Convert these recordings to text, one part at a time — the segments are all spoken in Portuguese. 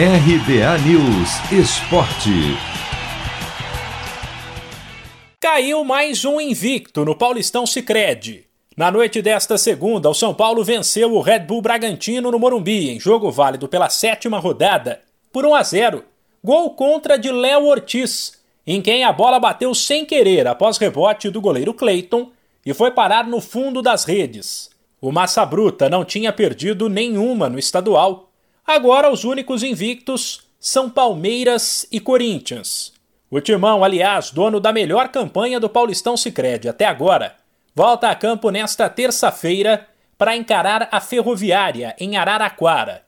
RBA News Esporte. Caiu mais um invicto no Paulistão Sicredi. Na noite desta segunda, o São Paulo venceu o Red Bull Bragantino no Morumbi, em jogo válido pela sétima rodada, por 1 a 0. Gol contra de Léo Ortiz, em quem a bola bateu sem querer após rebote do goleiro Clayton e foi parar no fundo das redes. O Massa Bruta não tinha perdido nenhuma no estadual Agora os únicos invictos são Palmeiras e Corinthians. O Timão, aliás, dono da melhor campanha do Paulistão Sicredi até agora, volta a campo nesta terça-feira para encarar a Ferroviária em Araraquara.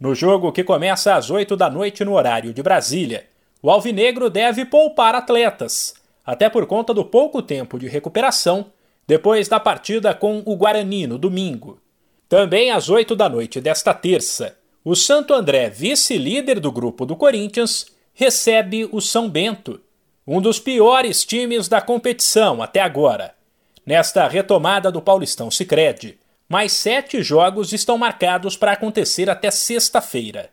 No jogo que começa às 8 da noite no horário de Brasília, o Alvinegro deve poupar atletas, até por conta do pouco tempo de recuperação depois da partida com o Guarani no domingo. Também às 8 da noite desta terça, o Santo André, vice-líder do grupo do Corinthians, recebe o São Bento, um dos piores times da competição até agora. Nesta retomada do Paulistão Sicredi, mais sete jogos estão marcados para acontecer até sexta-feira.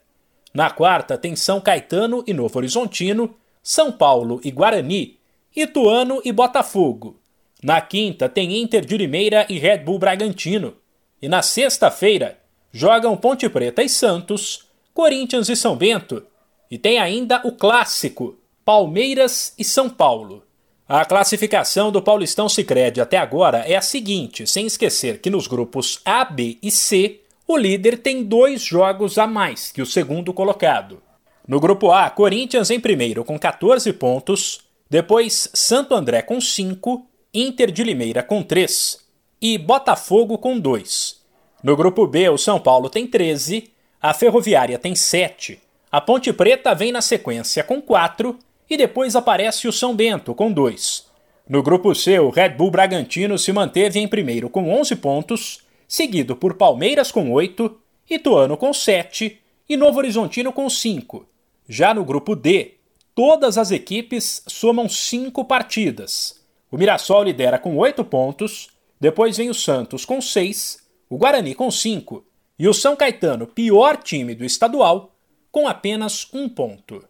Na quarta tem São Caetano e Novo Horizontino, São Paulo e Guarani, Ituano e Botafogo. Na quinta tem Inter de Limeira e Red Bull Bragantino. E na sexta-feira jogam Ponte Preta e Santos, Corinthians e São Bento, e tem ainda o clássico, Palmeiras e São Paulo. A classificação do Paulistão Sicredi até agora é a seguinte, sem esquecer que nos grupos A, B e C, o líder tem dois jogos a mais que o segundo colocado. No grupo A, Corinthians em primeiro com 14 pontos, depois Santo André com 5, Inter de Limeira com 3 e Botafogo com 2. No grupo B, o São Paulo tem 13, a Ferroviária tem 7, a Ponte Preta vem na sequência com 4 e depois aparece o São Bento com 2. No grupo C, o Red Bull Bragantino se manteve em primeiro com 11 pontos, seguido por Palmeiras com 8, Ituano com 7 e Novo Horizontino com 5. Já no grupo D, todas as equipes somam 5 partidas. O Mirassol lidera com 8 pontos, depois vem o Santos com 6 o Guarani com 5 e o São Caetano, pior time do estadual, com apenas um ponto.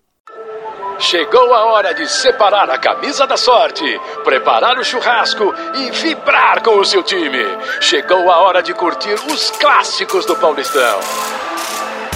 Chegou a hora de separar a camisa da sorte, preparar o churrasco e vibrar com o seu time. Chegou a hora de curtir os clássicos do Paulistão.